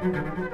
Mm-hmm.